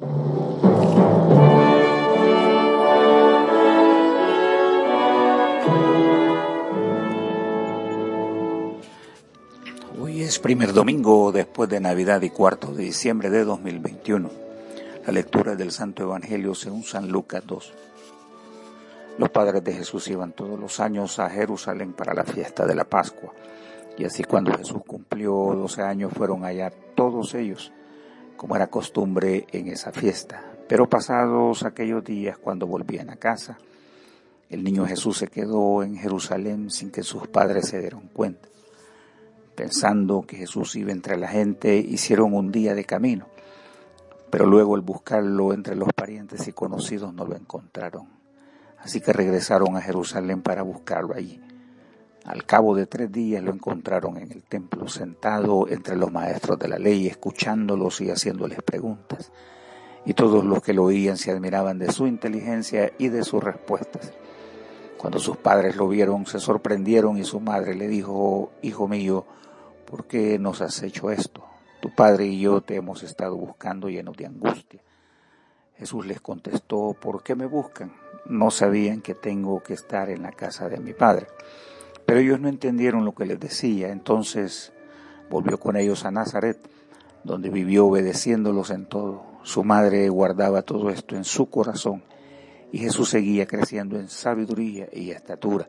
Hoy es primer domingo después de Navidad y cuarto de diciembre de 2021. La lectura del Santo Evangelio según San Lucas 2. Los padres de Jesús iban todos los años a Jerusalén para la fiesta de la Pascua. Y así cuando Jesús cumplió 12 años fueron allá todos ellos, como era costumbre en esa fiesta. Pero pasados aquellos días, cuando volvían a casa, el niño Jesús se quedó en Jerusalén sin que sus padres se dieron cuenta. Pensando que Jesús iba entre la gente, hicieron un día de camino pero luego al buscarlo entre los parientes y conocidos no lo encontraron. Así que regresaron a Jerusalén para buscarlo allí. Al cabo de tres días lo encontraron en el templo, sentado entre los maestros de la ley, escuchándolos y haciéndoles preguntas. Y todos los que lo oían se admiraban de su inteligencia y de sus respuestas. Cuando sus padres lo vieron, se sorprendieron y su madre le dijo, Hijo mío, ¿por qué nos has hecho esto? Tu padre y yo te hemos estado buscando llenos de angustia. Jesús les contestó, ¿por qué me buscan? No sabían que tengo que estar en la casa de mi padre. Pero ellos no entendieron lo que les decía. Entonces volvió con ellos a Nazaret, donde vivió obedeciéndolos en todo. Su madre guardaba todo esto en su corazón y Jesús seguía creciendo en sabiduría y estatura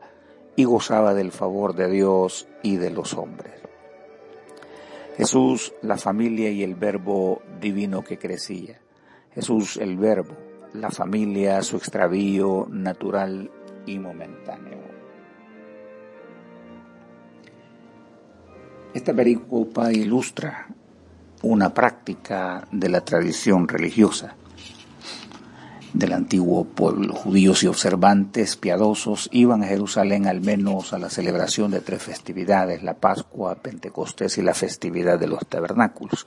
y gozaba del favor de Dios y de los hombres. Jesús, la familia y el verbo divino que crecía. Jesús, el verbo, la familia, su extravío natural y momentáneo. Esta pericopa ilustra una práctica de la tradición religiosa del antiguo pueblo. Judíos y observantes piadosos iban a Jerusalén al menos a la celebración de tres festividades, la Pascua, Pentecostés y la festividad de los tabernáculos.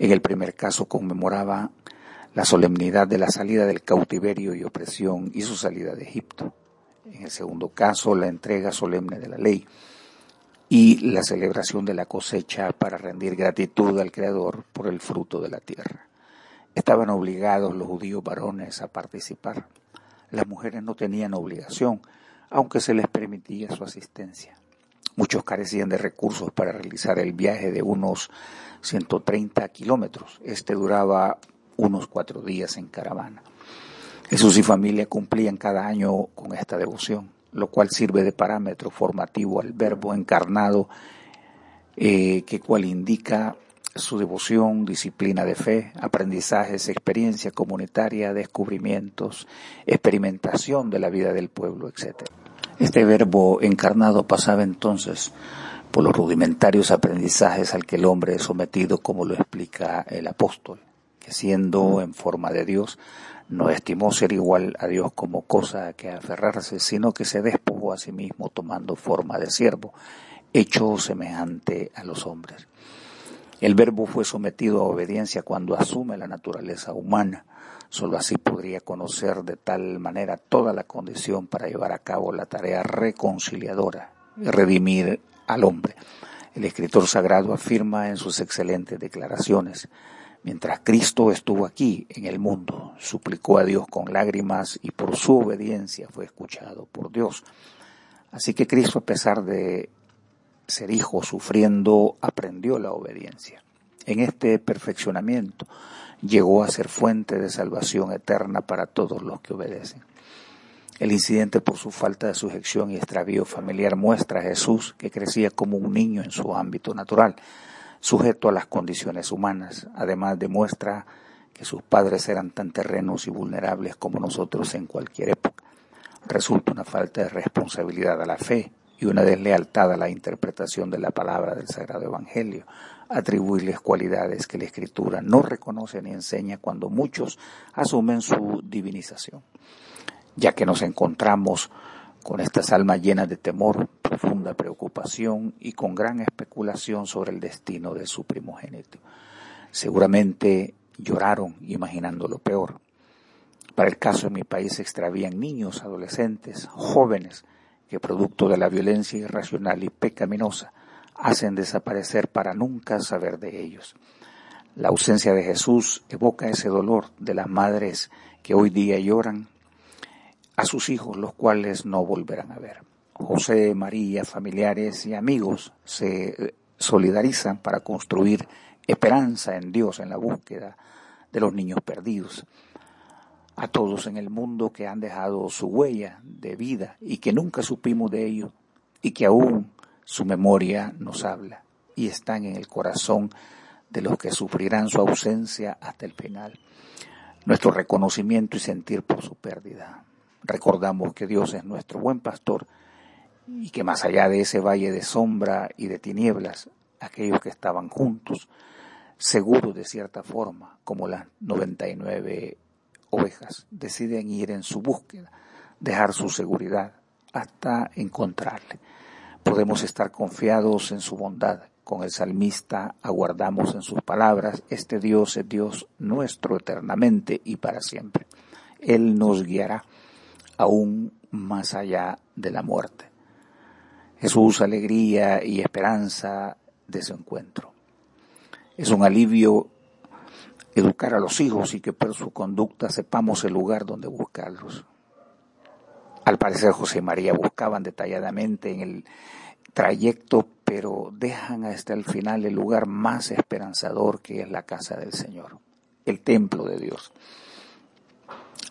En el primer caso conmemoraba la solemnidad de la salida del cautiverio y opresión y su salida de Egipto. En el segundo caso, la entrega solemne de la ley y la celebración de la cosecha para rendir gratitud al Creador por el fruto de la tierra. Estaban obligados los judíos varones a participar. Las mujeres no tenían obligación, aunque se les permitía su asistencia. Muchos carecían de recursos para realizar el viaje de unos 130 kilómetros. Este duraba unos cuatro días en caravana. Jesús y familia cumplían cada año con esta devoción, lo cual sirve de parámetro formativo al verbo encarnado, eh, que cual indica su devoción, disciplina de fe, aprendizajes, experiencia comunitaria, descubrimientos, experimentación de la vida del pueblo, etc. Este verbo encarnado pasaba entonces por los rudimentarios aprendizajes al que el hombre es sometido, como lo explica el apóstol, que siendo en forma de Dios, no estimó ser igual a Dios como cosa a que aferrarse, sino que se despojó a sí mismo tomando forma de siervo, hecho semejante a los hombres. El verbo fue sometido a obediencia cuando asume la naturaleza humana. Solo así podría conocer de tal manera toda la condición para llevar a cabo la tarea reconciliadora redimir al hombre. El escritor sagrado afirma en sus excelentes declaraciones, mientras Cristo estuvo aquí en el mundo, suplicó a Dios con lágrimas y por su obediencia fue escuchado por Dios. Así que Cristo, a pesar de ser hijo sufriendo, aprendió la obediencia. En este perfeccionamiento llegó a ser fuente de salvación eterna para todos los que obedecen. El incidente por su falta de sujeción y extravío familiar muestra a Jesús que crecía como un niño en su ámbito natural, sujeto a las condiciones humanas. Además demuestra que sus padres eran tan terrenos y vulnerables como nosotros en cualquier época. Resulta una falta de responsabilidad a la fe y una deslealtad a la interpretación de la palabra del Sagrado Evangelio, atribuirles cualidades que la Escritura no reconoce ni enseña cuando muchos asumen su divinización, ya que nos encontramos con estas almas llenas de temor, profunda preocupación y con gran especulación sobre el destino de su primogénito. Seguramente lloraron imaginando lo peor. Para el caso en mi país se extravían niños, adolescentes, jóvenes, que producto de la violencia irracional y pecaminosa hacen desaparecer para nunca saber de ellos. La ausencia de Jesús evoca ese dolor de las madres que hoy día lloran a sus hijos, los cuales no volverán a ver. José, María, familiares y amigos se solidarizan para construir esperanza en Dios en la búsqueda de los niños perdidos. A todos en el mundo que han dejado su huella de vida y que nunca supimos de ellos y que aún su memoria nos habla y están en el corazón de los que sufrirán su ausencia hasta el final. Nuestro reconocimiento y sentir por su pérdida. Recordamos que Dios es nuestro buen pastor y que más allá de ese valle de sombra y de tinieblas, aquellos que estaban juntos, seguros de cierta forma, como las 99 ovejas, deciden ir en su búsqueda, dejar su seguridad hasta encontrarle. Podemos estar confiados en su bondad. Con el salmista aguardamos en sus palabras, este Dios es Dios nuestro eternamente y para siempre. Él nos guiará aún más allá de la muerte. Jesús, alegría y esperanza de su encuentro. Es un alivio educar a los hijos y que por su conducta sepamos el lugar donde buscarlos. Al parecer José y María buscaban detalladamente en el trayecto, pero dejan hasta el final el lugar más esperanzador que es la casa del Señor, el templo de Dios.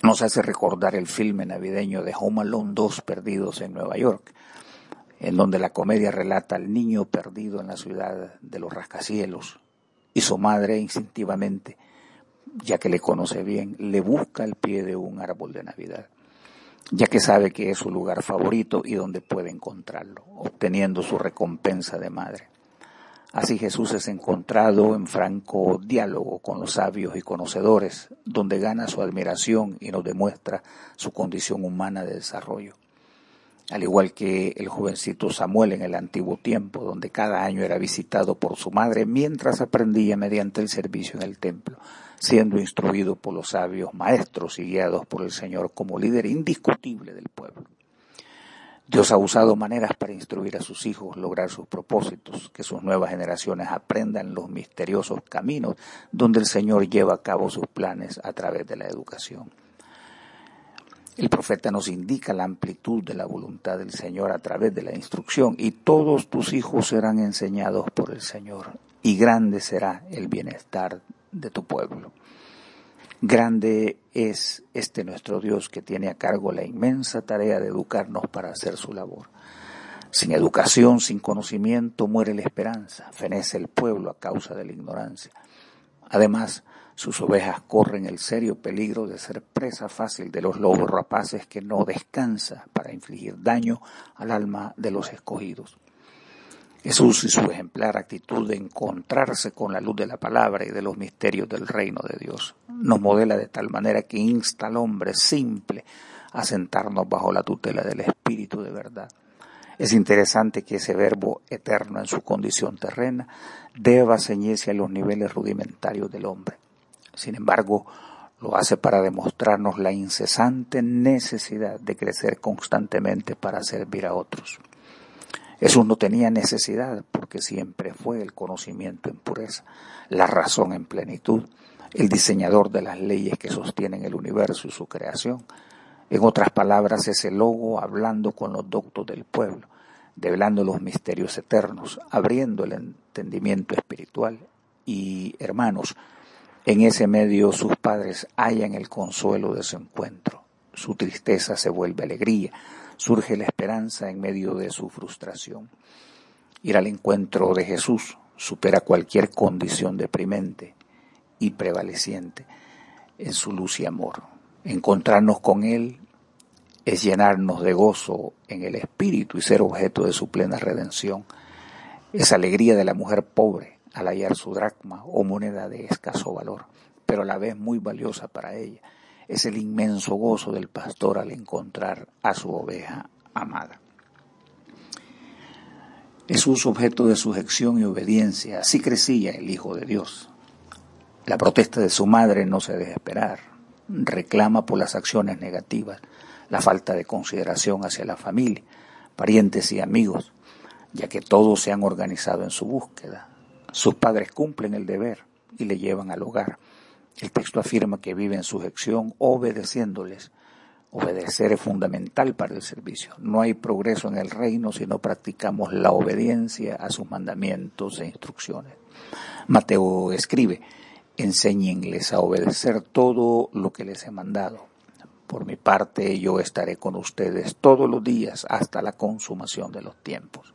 Nos hace recordar el filme navideño de Home Alone 2 Perdidos en Nueva York, en donde la comedia relata al niño perdido en la ciudad de los rascacielos y su madre instintivamente, ya que le conoce bien, le busca al pie de un árbol de Navidad, ya que sabe que es su lugar favorito y donde puede encontrarlo, obteniendo su recompensa de madre. Así Jesús es encontrado en franco diálogo con los sabios y conocedores, donde gana su admiración y nos demuestra su condición humana de desarrollo al igual que el jovencito Samuel en el antiguo tiempo, donde cada año era visitado por su madre mientras aprendía mediante el servicio en el templo, siendo instruido por los sabios maestros y guiados por el Señor como líder indiscutible del pueblo. Dios ha usado maneras para instruir a sus hijos, lograr sus propósitos, que sus nuevas generaciones aprendan los misteriosos caminos donde el Señor lleva a cabo sus planes a través de la educación. El profeta nos indica la amplitud de la voluntad del Señor a través de la instrucción y todos tus hijos serán enseñados por el Señor y grande será el bienestar de tu pueblo. Grande es este nuestro Dios que tiene a cargo la inmensa tarea de educarnos para hacer su labor. Sin educación, sin conocimiento, muere la esperanza, fenece el pueblo a causa de la ignorancia. Además, sus ovejas corren el serio peligro de ser presa fácil de los lobos rapaces que no descansa para infligir daño al alma de los escogidos. Jesús y su ejemplar actitud de encontrarse con la luz de la palabra y de los misterios del reino de Dios nos modela de tal manera que insta al hombre simple a sentarnos bajo la tutela del Espíritu de verdad. Es interesante que ese verbo eterno en su condición terrena deba ceñirse a los niveles rudimentarios del hombre. Sin embargo, lo hace para demostrarnos la incesante necesidad de crecer constantemente para servir a otros. Jesús no tenía necesidad porque siempre fue el conocimiento en pureza, la razón en plenitud, el diseñador de las leyes que sostienen el universo y su creación. En otras palabras, ese logo hablando con los doctos del pueblo, develando los misterios eternos, abriendo el entendimiento espiritual. Y, hermanos, en ese medio sus padres hallan el consuelo de su encuentro. Su tristeza se vuelve alegría, surge la esperanza en medio de su frustración. Ir al encuentro de Jesús supera cualquier condición deprimente y prevaleciente en su luz y amor. Encontrarnos con Él es llenarnos de gozo en el Espíritu y ser objeto de su plena redención. Es alegría de la mujer pobre al hallar su dracma o moneda de escaso valor, pero a la vez muy valiosa para ella. Es el inmenso gozo del pastor al encontrar a su oveja amada. Jesús objeto de sujeción y obediencia, así crecía el Hijo de Dios. La protesta de su madre no se deja esperar, reclama por las acciones negativas, la falta de consideración hacia la familia, parientes y amigos, ya que todos se han organizado en su búsqueda, sus padres cumplen el deber, y le llevan al hogar. El texto afirma que vive en sujeción obedeciéndoles. Obedecer es fundamental para el servicio. No hay progreso en el reino si no practicamos la obediencia a sus mandamientos e instrucciones. Mateo escribe, enséñenles a obedecer todo lo que les he mandado. Por mi parte, yo estaré con ustedes todos los días hasta la consumación de los tiempos.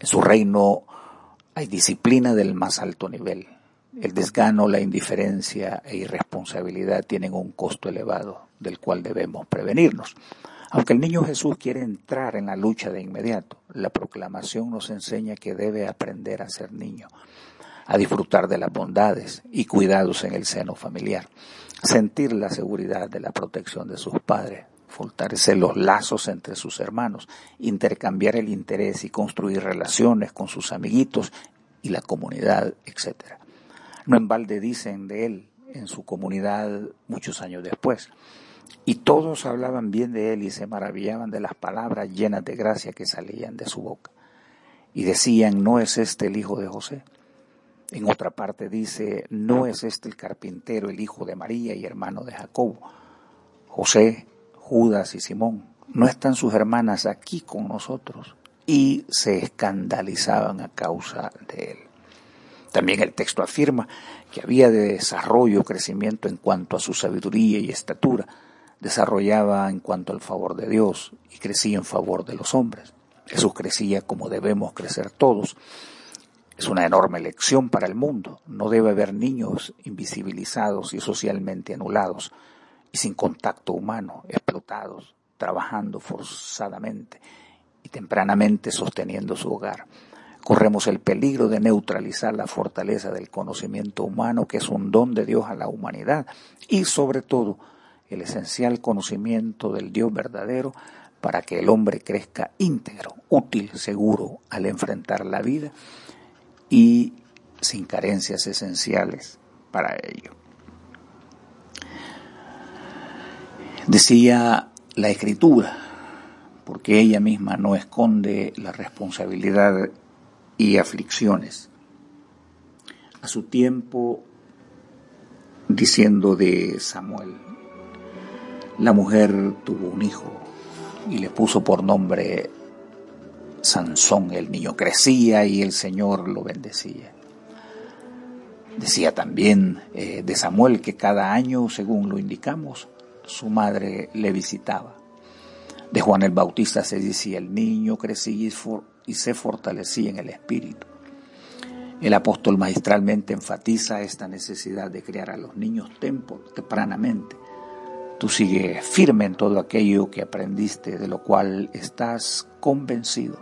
En su reino hay disciplina del más alto nivel. El desgano, la indiferencia e irresponsabilidad tienen un costo elevado del cual debemos prevenirnos. Aunque el niño Jesús quiere entrar en la lucha de inmediato, la proclamación nos enseña que debe aprender a ser niño, a disfrutar de las bondades y cuidados en el seno familiar, sentir la seguridad de la protección de sus padres, fortalecer los lazos entre sus hermanos, intercambiar el interés y construir relaciones con sus amiguitos y la comunidad, etc. No en balde dicen de él en su comunidad muchos años después. Y todos hablaban bien de él y se maravillaban de las palabras llenas de gracia que salían de su boca. Y decían, ¿no es este el hijo de José? En otra parte dice, ¿no es este el carpintero, el hijo de María y hermano de Jacobo? José, Judas y Simón, ¿no están sus hermanas aquí con nosotros? Y se escandalizaban a causa de él. También el texto afirma que había de desarrollo, crecimiento en cuanto a su sabiduría y estatura, desarrollaba en cuanto al favor de Dios y crecía en favor de los hombres. Jesús crecía como debemos crecer todos. Es una enorme lección para el mundo. No debe haber niños invisibilizados y socialmente anulados y sin contacto humano, explotados, trabajando forzadamente y tempranamente sosteniendo su hogar. Corremos el peligro de neutralizar la fortaleza del conocimiento humano, que es un don de Dios a la humanidad, y sobre todo el esencial conocimiento del Dios verdadero para que el hombre crezca íntegro, útil, seguro al enfrentar la vida y sin carencias esenciales para ello. Decía la escritura, porque ella misma no esconde la responsabilidad y aflicciones. A su tiempo, diciendo de Samuel, la mujer tuvo un hijo y le puso por nombre Sansón. El niño crecía y el Señor lo bendecía. Decía también eh, de Samuel que cada año, según lo indicamos, su madre le visitaba. De Juan el Bautista se decía, el niño crecía y se fortalecía en el espíritu. El apóstol magistralmente enfatiza esta necesidad de criar a los niños tempranamente. Tú sigues firme en todo aquello que aprendiste, de lo cual estás convencido.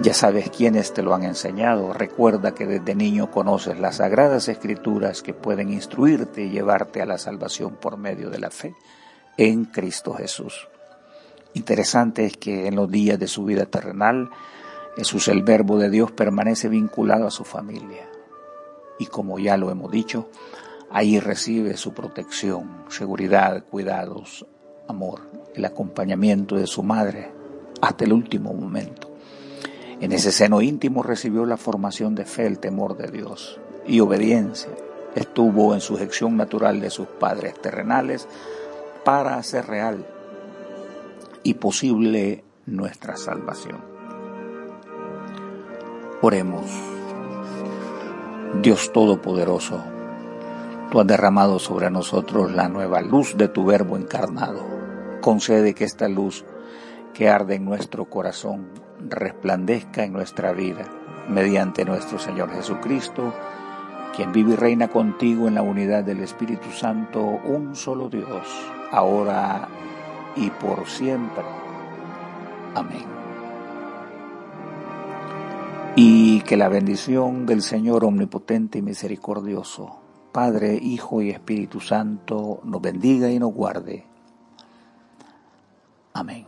Ya sabes quiénes te lo han enseñado. Recuerda que desde niño conoces las sagradas escrituras que pueden instruirte y llevarte a la salvación por medio de la fe en Cristo Jesús. Interesante es que en los días de su vida terrenal, Jesús el Verbo de Dios permanece vinculado a su familia. Y como ya lo hemos dicho, ahí recibe su protección, seguridad, cuidados, amor, el acompañamiento de su madre hasta el último momento. En ese seno íntimo recibió la formación de fe, el temor de Dios y obediencia. Estuvo en sujeción natural de sus padres terrenales para hacer real y posible nuestra salvación. Oremos. Dios Todopoderoso, tú has derramado sobre nosotros la nueva luz de tu Verbo encarnado. Concede que esta luz que arde en nuestro corazón resplandezca en nuestra vida mediante nuestro Señor Jesucristo, quien vive y reina contigo en la unidad del Espíritu Santo, un solo Dios, ahora y por siempre. Amén. Y que la bendición del Señor Omnipotente y Misericordioso, Padre, Hijo y Espíritu Santo, nos bendiga y nos guarde. Amén.